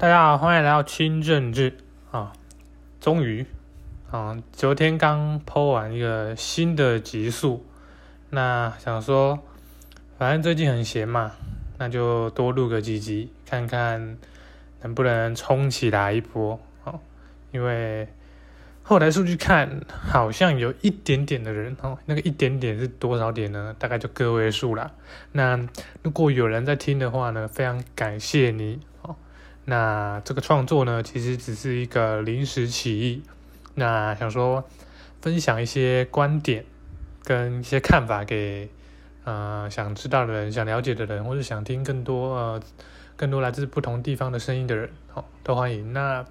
大家好，欢迎来到清政治啊！终于啊，昨天刚剖完一个新的集数，那想说，反正最近很闲嘛，那就多录个几集，看看能不能冲起来一波哦。因为后台数据看，好像有一点点的人哦，那个一点点是多少点呢？大概就个位数啦。那如果有人在听的话呢，非常感谢你。那这个创作呢，其实只是一个临时起意，那想说分享一些观点跟一些看法给呃想知道的人、想了解的人，或者想听更多呃更多来自不同地方的声音的人，哦，都欢迎。那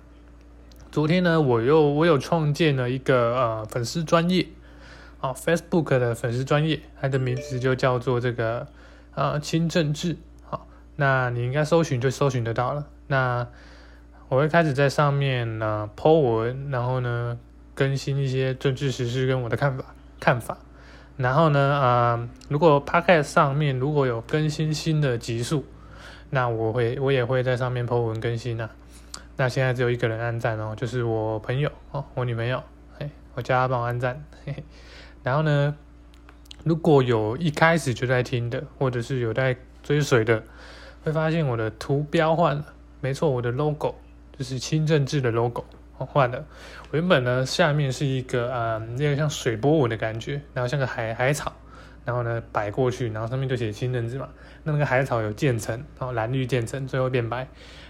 昨天呢，我又我有创建了一个呃粉丝专业，哦，Facebook 的粉丝专业，它的名字就叫做这个呃清政治，好，那你应该搜寻就搜寻得到了。那我会开始在上面呢 po 文，然后呢更新一些政治时事跟我的看法看法。然后呢，啊，如果 podcast 上面如果有更新新的集数，那我会我也会在上面 po 文更新啊。那现在只有一个人按赞哦，就是我朋友哦，我女朋友，哎，我叫她帮我按赞。嘿嘿。然后呢，如果有一开始就在听的，或者是有在追随的，会发现我的图标换了。没错，我的 logo 就是清政治的 logo 换了。原本呢，下面是一个呃，那个像水波纹的感觉，然后像个海海草，然后呢摆过去，然后上面就写清政治嘛。那那个海草有渐层，然后蓝绿渐层，最后变白。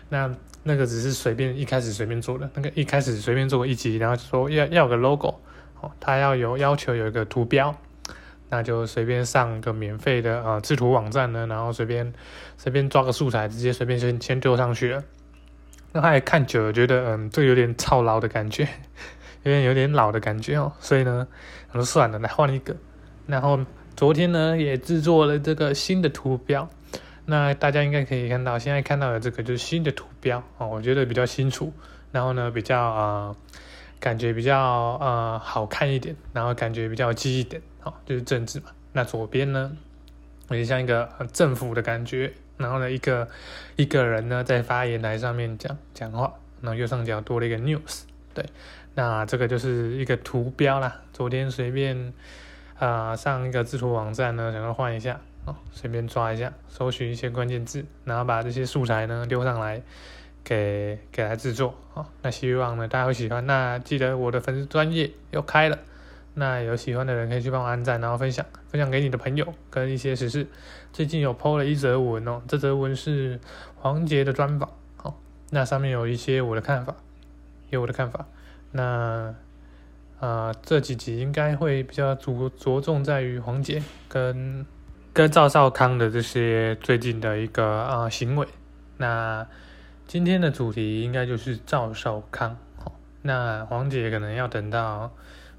那那个只是随便一开始随便做的，那个一开始随便做过一集，然后说要要个 logo 哦，他要有要求有一个图标。那就随便上个免费的呃制图网站呢，然后随便随便抓个素材，直接随便先先丢上去了。那他也看久了，觉得嗯，这有点操劳的感觉，有点有点老的感觉哦。所以呢，我说算了，来换一个。然后昨天呢，也制作了这个新的图标。那大家应该可以看到，现在看到的这个就是新的图标哦，我觉得比较清楚。然后呢，比较啊，感觉比较呃好看一点，然后感觉比较有记忆点。就是政治嘛，那左边呢，有点像一个政府的感觉，然后呢，一个一个人呢在发言台上面讲讲话，然后右上角多了一个 news，对，那这个就是一个图标啦。昨天随便啊上一个制图网站呢，想要换一下哦，随便抓一下，搜寻一些关键字，然后把这些素材呢丢上来给给来制作哦。那希望呢大家会喜欢，那记得我的粉丝专业又开了。那有喜欢的人可以去帮我按赞，然后分享分享给你的朋友跟一些时事。最近有 PO 了一则文哦，这则文是黄杰的专访，好，那上面有一些我的看法，有我的看法。那啊，这几集应该会比较着着重在于黄杰跟跟赵少康的这些最近的一个啊行为。那今天的主题应该就是赵少康，好，那黄杰可能要等到。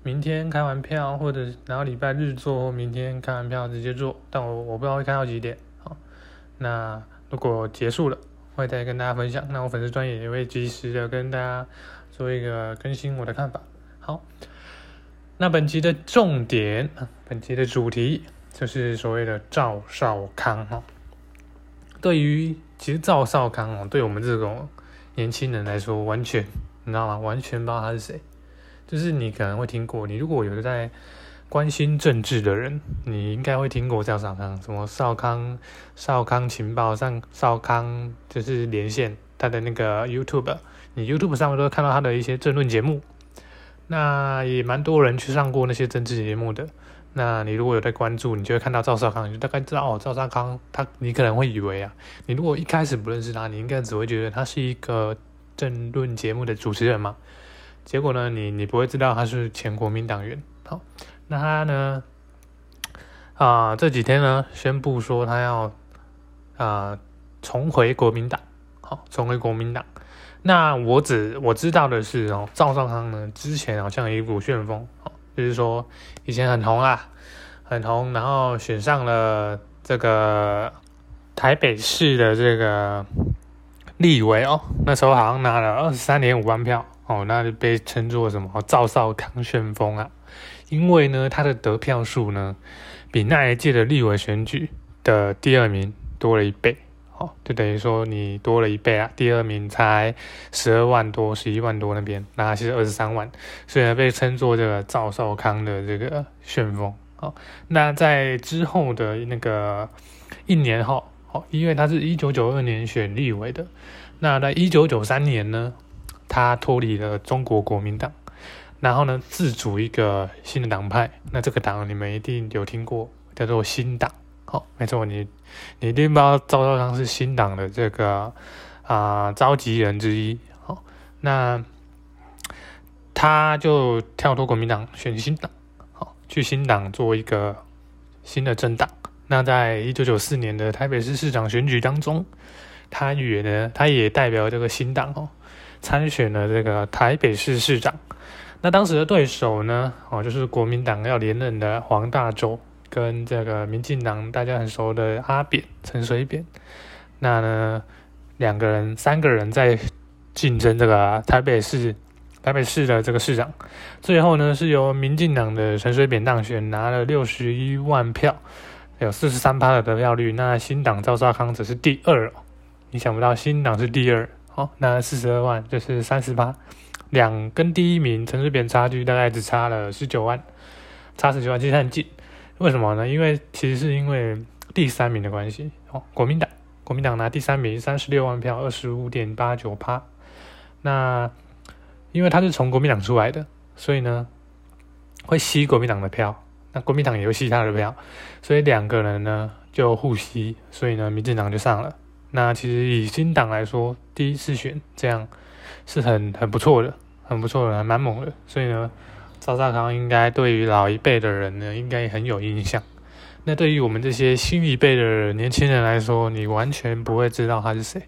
明天开完票，或者然后礼拜日做，或明天开完票直接做，但我我不知道会开到几点。好，那如果结束了，会再跟大家分享。那我粉丝专业也会及时的跟大家做一个更新我的看法。好，那本期的重点，本期的主题就是所谓的赵少康哈。对于其实赵少康哦，对我们这种年轻人来说，完全你知道吗？完全不知道他是谁。就是你可能会听过，你如果有在关心政治的人，你应该会听过赵少康，什么少康、少康情报上少康就是连线他的那个 YouTube，你 YouTube 上面都会看到他的一些政论节目。那也蛮多人去上过那些政治节目的。那你如果有在关注，你就会看到赵少康，你就大概知道哦，赵少康他，你可能会以为啊，你如果一开始不认识他，你应该只会觉得他是一个政论节目的主持人嘛。结果呢，你你不会知道他是前国民党员。好，那他呢，啊这几天呢宣布说他要啊重回国民党。好，重回国民党。那我只我知道的是哦，赵少康呢之前好像有一股旋风，哦，就是说以前很红啊，很红，然后选上了这个台北市的这个立委哦，那时候好像拿了二十三点五万票。哦，那就被称作什么赵少康旋风啊？因为呢，他的得票数呢，比那一届的立委选举的第二名多了一倍。哦，就等于说你多了一倍啊。第二名才十二万多，十一万多那边，那其实二十三万，所以被称作这个赵少康的这个旋风。哦，那在之后的那个一年后，哦，因为他是一九九二年选立委的，那在一九九三年呢，他脱离了中国国民党，然后呢自主一个新的党派，那这个党你们一定有听过，叫做新党。好，没错，你你一定不知道赵少康是新党的这个啊召集人之一。好，那他就跳脱国民党选新党。去新党做一个新的政党。那在一九九四年的台北市市长选举当中，他也呢，他也代表这个新党哦，参选了这个台北市市长。那当时的对手呢，哦，就是国民党要连任的黄大洲，跟这个民进党大家很熟的阿扁陈水扁。那呢，两个人、三个人在竞争这个台北市。台北市的这个市长，最后呢是由民进党的陈水扁当选，拿了六十一万票，有四十三趴的得票率。那新党赵少康则是第二，你想不到新党是第二，哦，那四十二万就是三十八，两跟第一名陈水扁差距大概只差了十九万，差十九万其实很近。为什么呢？因为其实是因为第三名的关系，哦，国民党，国民党拿第三名三十六万票，二十五点八九趴，那。因为他是从国民党出来的，所以呢会吸国民党的票，那国民党也会吸他的票，所以两个人呢就互吸，所以呢民进党就上了。那其实以新党来说，第一次选这样是很很不错的，很不错的，还蛮猛的。所以呢，赵少康应该对于老一辈的人呢，应该也很有印象。那对于我们这些新一辈的年轻人来说，你完全不会知道他是谁，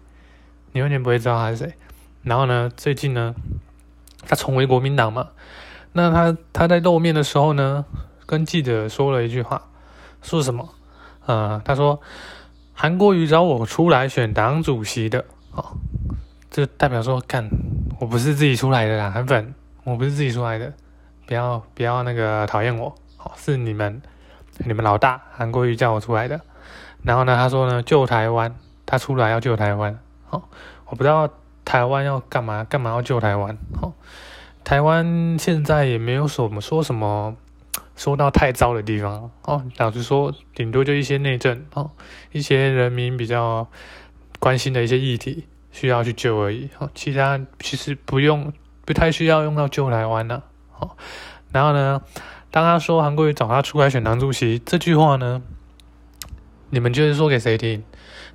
你完全不会知道他是谁。然后呢，最近呢。他重回国民党嘛？那他他在露面的时候呢，跟记者说了一句话，说什么？呃，他说韩国瑜找我出来选党主席的，哦，这代表说，看，我不是自己出来的啦，韩粉，我不是自己出来的，不要不要那个讨厌我，哦，是你们你们老大韩国瑜叫我出来的。然后呢，他说呢，救台湾，他出来要救台湾，哦，我不知道。台湾要干嘛？干嘛要救台湾？哦，台湾现在也没有什么说什么说到太糟的地方哦。老实说，顶多就一些内政哦，一些人民比较关心的一些议题需要去救而已。哦，其他其实不用，不太需要用到救台湾了。哦，然后呢，当他说韩国瑜找他出来选党主席这句话呢，你们就是说给谁听？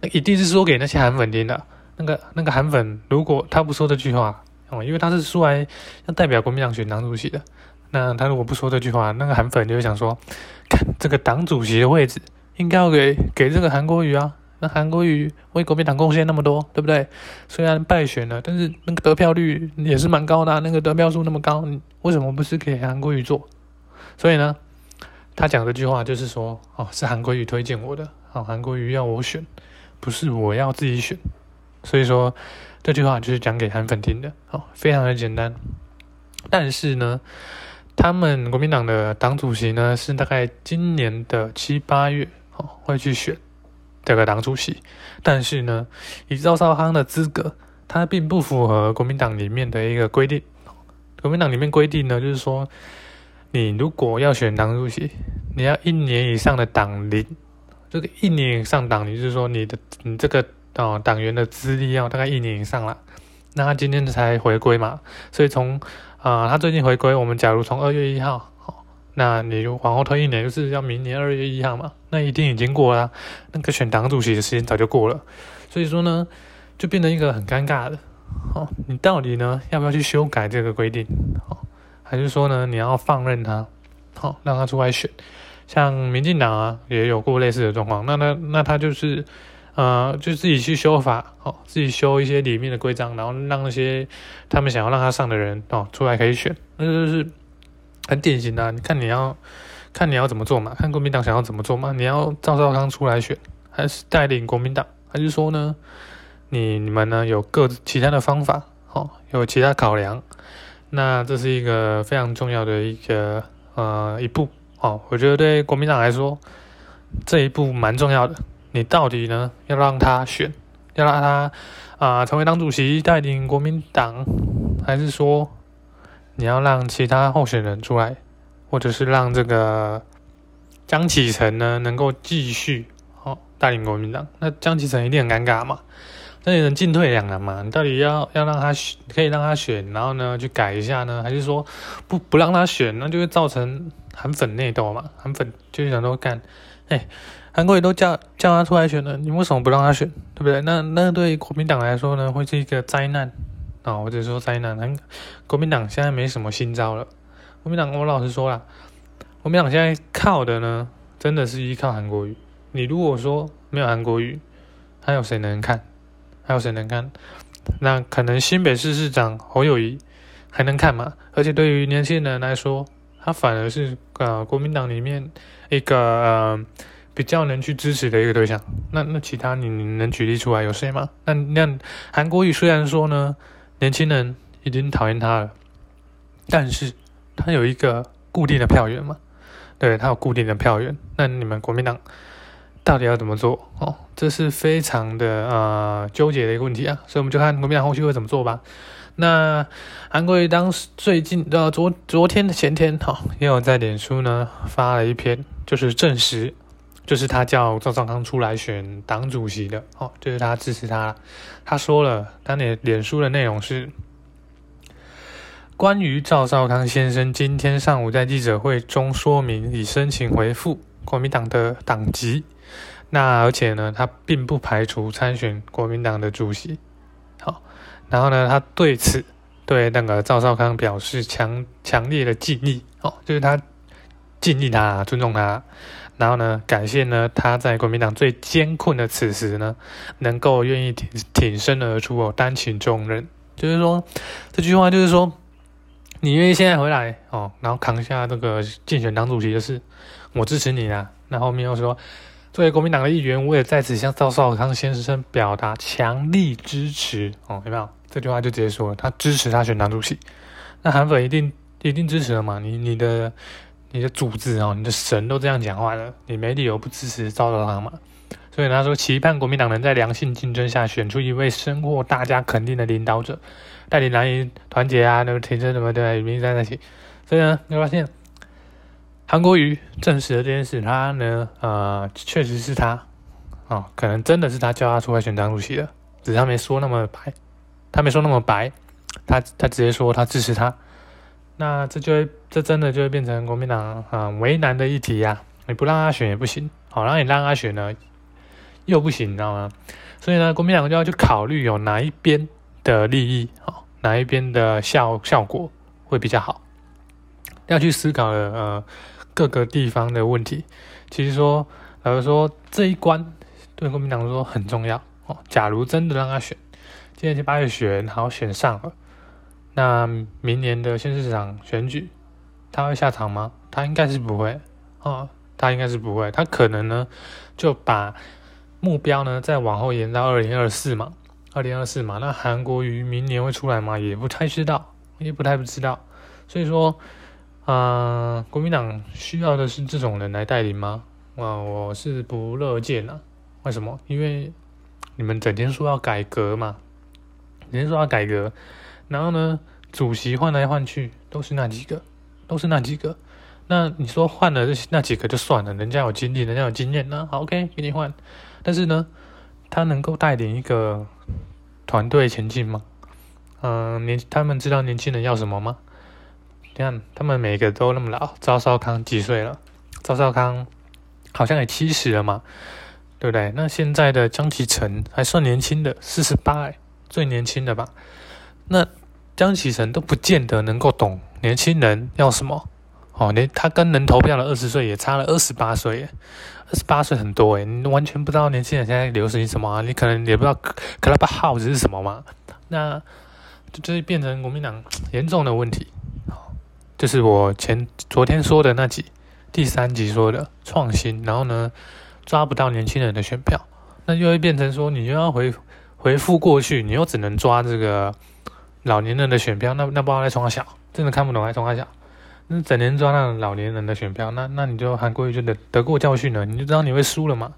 那一定是说给那些韩粉听的。那个那个韩粉，如果他不说这句话哦，因为他是出来要代表国民党选党主席的，那他如果不说这句话，那个韩粉就会想说，看这个党主席的位置应该要给给这个韩国瑜啊，那韩国瑜为国民党贡献那么多，对不对？虽然败选了，但是那个得票率也是蛮高的，那个得票数那么高，为什么不是给韩国瑜做？所以呢，他讲这句话就是说，哦，是韩国瑜推荐我的，哦，韩国瑜要我选，不是我要自己选。所以说这句话就是讲给韩粉听的，哦，非常的简单。但是呢，他们国民党的党主席呢是大概今年的七八月，哦，会去选这个党主席。但是呢，以赵少康的资格，他并不符合国民党里面的一个规定。国民党里面规定呢，就是说，你如果要选党主席，你要一年以上的党龄。这个一年以上党龄，就是说你的你这个。哦，党员的资历要大概一年以上了，那他今天才回归嘛，所以从啊，他最近回归，我们假如从二月一号，好，那你就往后推一年，就是要明年二月一号嘛，那一定已经过了，那个选党主席的时间早就过了，所以说呢，就变成一个很尴尬的，哦，你到底呢要不要去修改这个规定，哦，还是说呢你要放任他，好，让他出来选，像民进党啊也有过类似的状况，那那那他就是。呃，就自己去修法，哦，自己修一些里面的规章，然后让那些他们想要让他上的人哦出来可以选，那就是很典型的。你看你要看你要怎么做嘛，看国民党想要怎么做嘛，你要赵少康出来选，还是带领国民党，还是说呢，你你们呢有各其他的方法，哦，有其他考量，那这是一个非常重要的一个呃一步，哦，我觉得对国民党来说这一步蛮重要的。你到底呢要让他选，要让他啊成为党主席，带领国民党，还是说你要让其他候选人出来，或者是让这个江启臣呢能够继续哦带领国民党？那江启臣一定很尴尬嘛，那也能进退两难嘛。你到底要要让他选，可以让他选，然后呢去改一下呢，还是说不不让他选，那就会造成韩粉内斗嘛？韩粉就是想说干，哎。韩国也都叫叫他出来选了，你为什么不让他选？对不对？那那对国民党来说呢，会是一个灾难啊！我只说灾难。很国民党现在没什么新招了。国民党，我老实说了，国民党现在靠的呢，真的是依靠韩国瑜。你如果说没有韩国瑜，还有谁能看？还有谁能看？那可能新北市市长侯友谊还能看吗？而且对于年轻人来说，他反而是呃国民党里面一个呃。比较能去支持的一个对象，那那其他你能举例出来有谁吗？那那韩国瑜虽然说呢，年轻人已经讨厌他了，但是他有一个固定的票源嘛，对他有固定的票源。那你们国民党到底要怎么做？哦，这是非常的呃纠结的一个问题啊，所以我们就看国民党后续会怎么做吧。那韩国瑜当时最近呃昨昨天的前天哈，也有在脸书呢发了一篇，就是证实。就是他叫赵少康出来选党主席的哦，就是他支持他。他说了，他脸脸书的内容是关于赵少康先生今天上午在记者会中说明已申请回复国民党的党籍，那而且呢，他并不排除参选国民党的主席。好，然后呢，他对此对那个赵少康表示强强烈的敬意哦，就是他敬意他，尊重他。然后呢，感谢呢，他在国民党最艰困的此时呢，能够愿意挺挺身而出哦，担起重任。就是说，这句话就是说，你愿意现在回来哦，然后扛下这个竞选党主席的事，我支持你啊。那后面又说，作为国民党的议员，我也在此向赵少康先生表达强力支持哦，有没有？这句话就直接说了，他支持他选党主席。那韩粉一定一定支持了嘛？你你的。你的组织哦，你的神都这样讲话了，你没理由不支持赵少康嘛？所以他说，期盼国民党能在良性竞争下选出一位深获大家肯定的领导者，带领蓝营团结啊，那个提升什么的，民在一起。所以呢，你发现韩国瑜证实了这件事，他呢，呃，确实是他啊，可能真的是他叫他出来选张主席的，只是他没说那么白，他没说那么白，他他直接说他支持他。那这就会，这真的就会变成国民党啊为难的议题呀！你不让他选也不行，好，然后你让他选呢，又不行，你知道吗？所以呢，国民党就要去考虑有哪一边的利益，好，哪一边的效效果会比较好，要去思考的呃各个地方的问题。其实说，老实说，这一关对国民党说很重要哦。假如真的让他选，今年七八月选，好选上了。那明年的县市长选举，他会下场吗？他应该是不会哦，他应该是不会。他可能呢，就把目标呢再往后延到二零二四嘛，二零二四嘛。那韩国瑜明年会出来吗？也不太知道，也不太不知道。所以说，嗯，国民党需要的是这种人来带领吗？啊，我是不乐见啊。为什么？因为你们整天说要改革嘛，整天说要改革。然后呢，主席换来换去都是那几个，都是那几个。那你说换了那几个就算了，人家有经历，人家有经验，那好 OK 给你换。但是呢，他能够带领一个团队前进吗？嗯，年他们知道年轻人要什么吗？你看他们每个都那么老，赵少康几岁了？赵少康好像也七十了嘛，对不对？那现在的江启臣还算年轻的，四十八，最年轻的吧？那江启臣都不见得能够懂年轻人要什么。哦，连他跟能投票的二十岁也差了二十八岁，二十八岁很多诶，你完全不知道年轻人现在流行什么啊，你可能也不知道 Clubhouse 是什么嘛，那就就变成国民党严重的问题，就是我前昨天说的那集第三集说的创新，然后呢抓不到年轻人的选票，那就会变成说你又要回回复过去，你又只能抓这个。老年人的选票，那那不知道在冲小，真的看不懂在冲小。那整年抓那老年人的选票，那那你就韩国瑜就得得过教训了，你就知道你会输了嘛。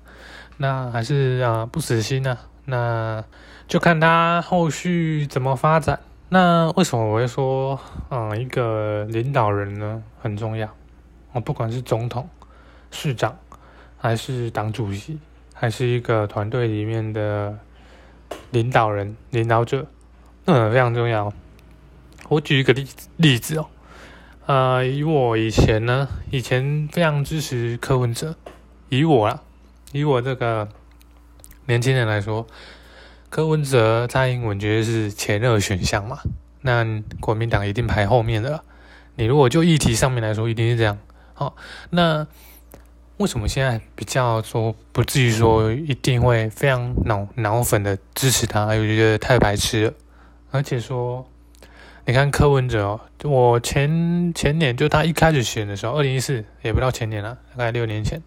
那还是啊不死心啊，那就看他后续怎么发展。那为什么我会说，嗯，一个领导人呢很重要？哦，不管是总统、市长，还是党主席，还是一个团队里面的领导人、领导者，嗯，非常重要。我举一个例例子哦，呃，以我以前呢，以前非常支持柯文哲，以我啦，以我这个年轻人来说，柯文哲、在英文绝对是前二选项嘛，那国民党一定排后面的。你如果就议题上面来说，一定是这样。好，那为什么现在比较说不至于说一定会非常脑脑粉的支持他？我觉得太白痴了，而且说。你看柯文哲哦，我前前年就他一开始选的时候，二零一四也不到前年了，大概六年前，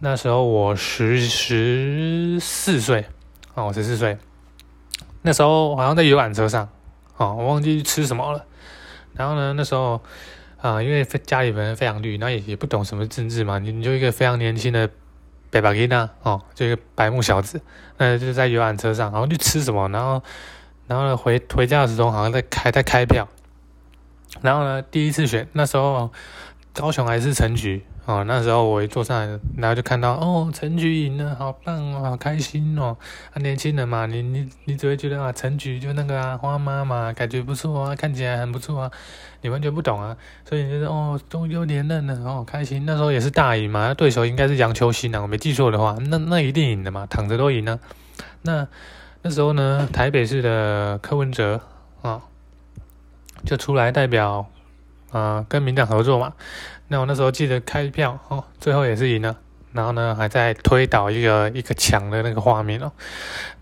那时候我十十四岁啊，我十四岁，那时候好像在游览车上哦，我忘记吃什么了。然后呢，那时候啊，因为家里人非常绿，然后也也不懂什么政治嘛，你你就一个非常年轻的北巴吉娜哦，就一个白目小子，那就在游览车上，然后去吃什么，然后。然后呢，回回家的时候好像在开在开票，然后呢，第一次选那时候高雄还是陈菊哦，那时候我一坐上来，然后就看到哦，陈菊赢了，好棒哦，好开心哦，啊，年轻人嘛，你你你只会觉得啊，陈菊就那个啊，花妈嘛，感觉不错啊，看起来很不错啊，你完全不懂啊，所以就是哦，终于连任了，哦，开心，那时候也是大赢嘛，对手应该是杨秋兴啊，我没记错的话，那那一定赢的嘛，躺着都赢了，那。那时候呢，台北市的柯文哲啊，就出来代表啊跟民党合作嘛。那我那时候记得开票哦，最后也是赢了。然后呢，还在推倒一个一个墙的那个画面哦，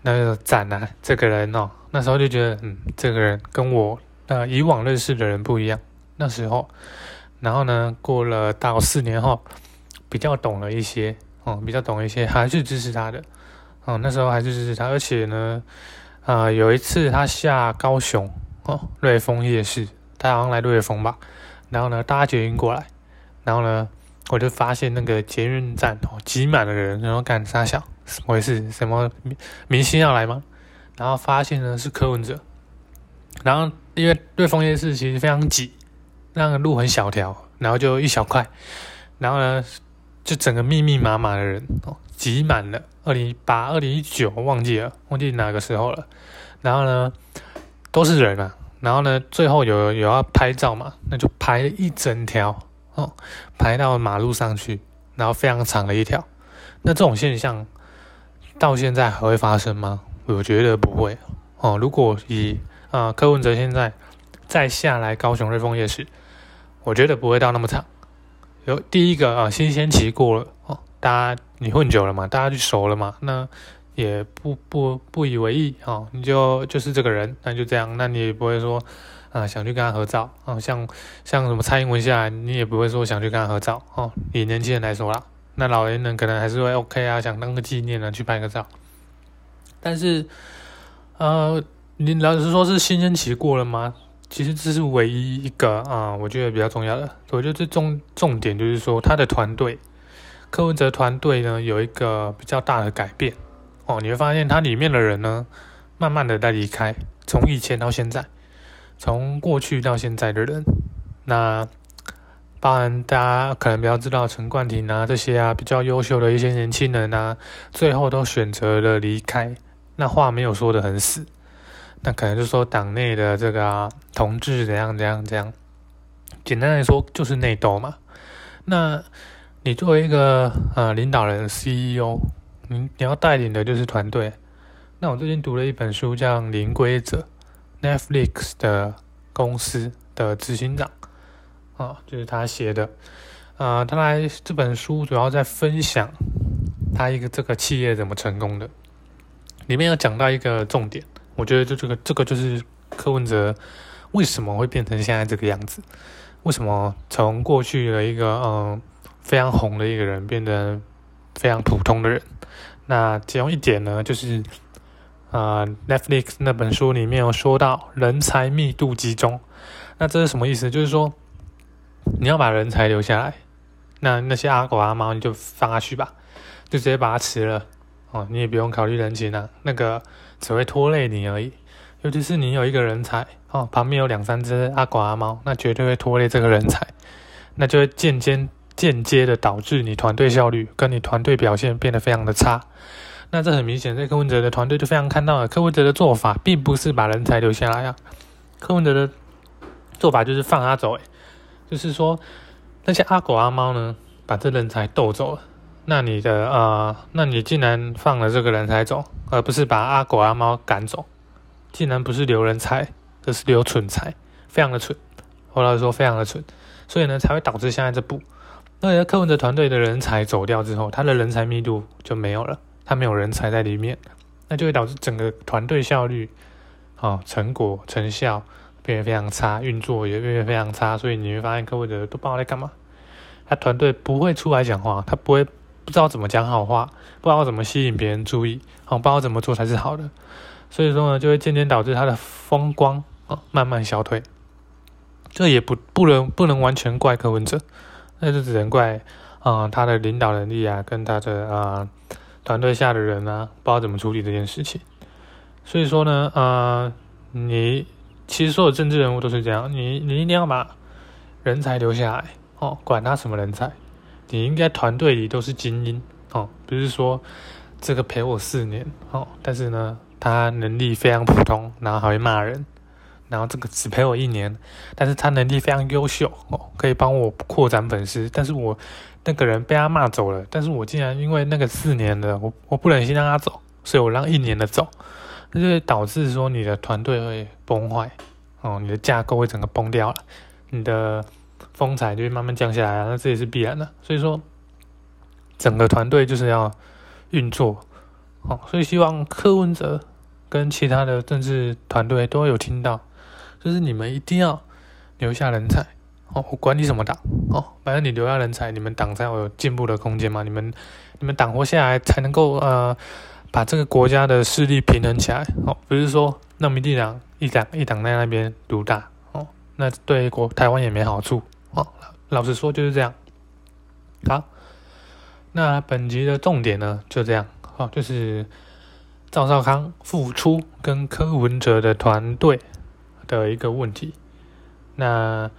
那个赞啊，这个人哦，那时候就觉得嗯，这个人跟我呃以往认识的人不一样。那时候，然后呢，过了到四年后，比较懂了一些哦，比较懂一些，还是支持他的。哦，那时候还是支持他，而且呢，啊，有一次他下高雄哦，瑞丰夜市，他好像来瑞丰吧，然后呢，搭捷运过来，然后呢，我就发现那个捷运站哦，挤满了人，然后赶啥想，怎么回事？什么明星要来吗？然后发现呢是柯文哲，然后因为瑞丰夜市其实非常挤，那个路很小条，然后就一小块，然后呢，就整个密密麻麻的人哦，挤满了。二零一八、二零一九，忘记了，忘记哪个时候了。然后呢，都是人啊。然后呢，最后有有要拍照嘛，那就排一整条哦，排到马路上去，然后非常长的一条。那这种现象到现在还会发生吗？我觉得不会哦。如果以啊柯文哲现在再下来高雄瑞丰夜市，我觉得不会到那么长。有第一个啊，新鲜期过了哦。大家你混久了嘛，大家就熟了嘛，那也不不不以为意哦，你就就是这个人，那就这样，那你也不会说啊想去跟他合照啊，像像什么蔡英文下来，你也不会说想去跟他合照哦。以年轻人来说啦，那老年人可能还是会 OK 啊，想当个纪念呢，去拍个照。但是呃，你老实说是新鲜期过了吗？其实这是唯一一个啊，我觉得比较重要的。我觉得这重重点就是说他的团队。柯文哲团队呢有一个比较大的改变哦，你会发现他里面的人呢，慢慢的在离开，从以前到现在，从过去到现在的人，那包含大家可能比较知道陈冠廷啊这些啊比较优秀的一些年轻人啊，最后都选择了离开，那话没有说的很死，那可能就说党内的这个同志怎样怎样怎样，简单来说就是内斗嘛，那。你作为一个呃领导人 CEO，你你要带领的就是团队。那我最近读了一本书，叫《零规则》，Netflix 的公司的执行长啊，就是他写的。啊，他来这本书主要在分享他一个这个企业怎么成功的。里面有讲到一个重点，我觉得就这个这个就是柯文哲为什么会变成现在这个样子？为什么从过去的一个嗯。非常红的一个人，变得非常普通的人。那其中一点呢，就是啊，Netflix 那本书里面有说到人才密度集中。那这是什么意思？就是说你要把人才留下来，那那些阿狗阿猫你就放下去吧，就直接把它辞了。哦，你也不用考虑人情啊，那个只会拖累你而已。尤其是你有一个人才哦，旁边有两三只阿狗阿猫，那绝对会拖累这个人才，那就会间接间接的导致你团队效率跟你团队表现变得非常的差。那这很明显，在柯文哲的团队就非常看到了，柯文哲的做法并不是把人才留下来啊，柯文哲的做法就是放他走，就是说那些阿狗阿猫呢，把这人才逗走了。那你的呃，那你竟然放了这个人才走，而不是把阿狗阿猫赶走？竟然不是留人才，而是留蠢才，非常的蠢。后来说非常的蠢，所以呢才会导致现在这步。那柯文哲团队的人才走掉之后，他的人才密度就没有了，他没有人才在里面，那就会导致整个团队效率、哦成果成效变得非常差，运作也变得非常差。所以你会发现柯文哲都不知道在干嘛，他团队不会出来讲话，他不会不知道怎么讲好话，不知道怎么吸引别人注意，哦不知道怎么做才是好的。所以说呢，就会渐渐导致他的风光啊慢慢消退。这也不不能不能完全怪柯文哲，那就只能怪啊他的领导能力啊，跟他的啊团队下的人啊，不知道怎么处理这件事情。所以说呢，呃，你其实所有政治人物都是这样，你你一定要把人才留下来哦，管他什么人才，你应该团队里都是精英哦，不是说这个陪我四年哦，但是呢。他能力非常普通，然后还会骂人，然后这个只陪我一年，但是他能力非常优秀哦，可以帮我扩展粉丝，但是我那个人被他骂走了，但是我竟然因为那个四年的，我我不忍心让他走，所以我让一年的走，那就会导致说你的团队会崩坏哦，你的架构会整个崩掉了，你的风采就会慢慢降下来，那这也是必然的，所以说整个团队就是要运作。哦，所以希望柯文哲跟其他的政治团队都有听到，就是你们一定要留下人才。哦，我管你什么党，哦，反正你留下人才，你们党才有进步的空间嘛。你们你们党活下来，才能够呃把这个国家的势力平衡起来。哦，不是说那民进党一党一党在那边独大，哦，那对国台湾也没好处。哦，老实说就是这样。好，那本集的重点呢，就这样。哦，就是赵少康复出跟柯文哲的团队的一个问题。那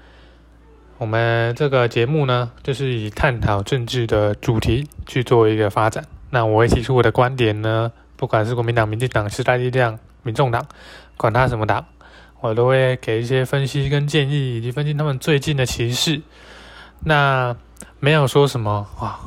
我们这个节目呢，就是以探讨政治的主题去做一个发展。那我会提出我的观点呢，不管是国民党、民进党、时代力量、民众党，管他什么党，我都会给一些分析跟建议，以及分析他们最近的歧视。那没有说什么哇。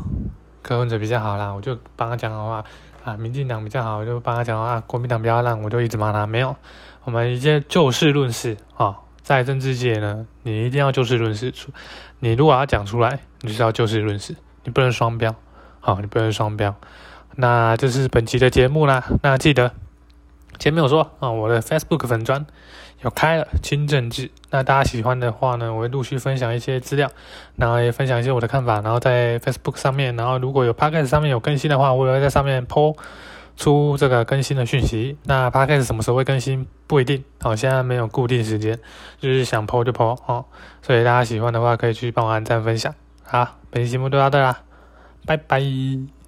柯文哲比较好啦，我就帮他讲好话啊。民进党比较好，我就帮他讲话。国民党比较烂，我就一直骂他。没有，我们一些就事论事啊。在政治界呢，你一定要就事论事出。你如果要讲出来，你就是要就事论事，你不能双标，好，你不能双标。那这是本期的节目啦。那记得前面有说啊，我的 Facebook 粉砖。有开了清政治，那大家喜欢的话呢，我会陆续分享一些资料，然后也分享一些我的看法，然后在 Facebook 上面，然后如果有 Podcast 上面有更新的话，我也会在上面 po 出这个更新的讯息。那 Podcast 什么时候会更新不一定，哦，现在没有固定时间，就是想 po 就 po 哦，所以大家喜欢的话可以去帮我按赞分享。好，本期节目就到这啦，拜拜。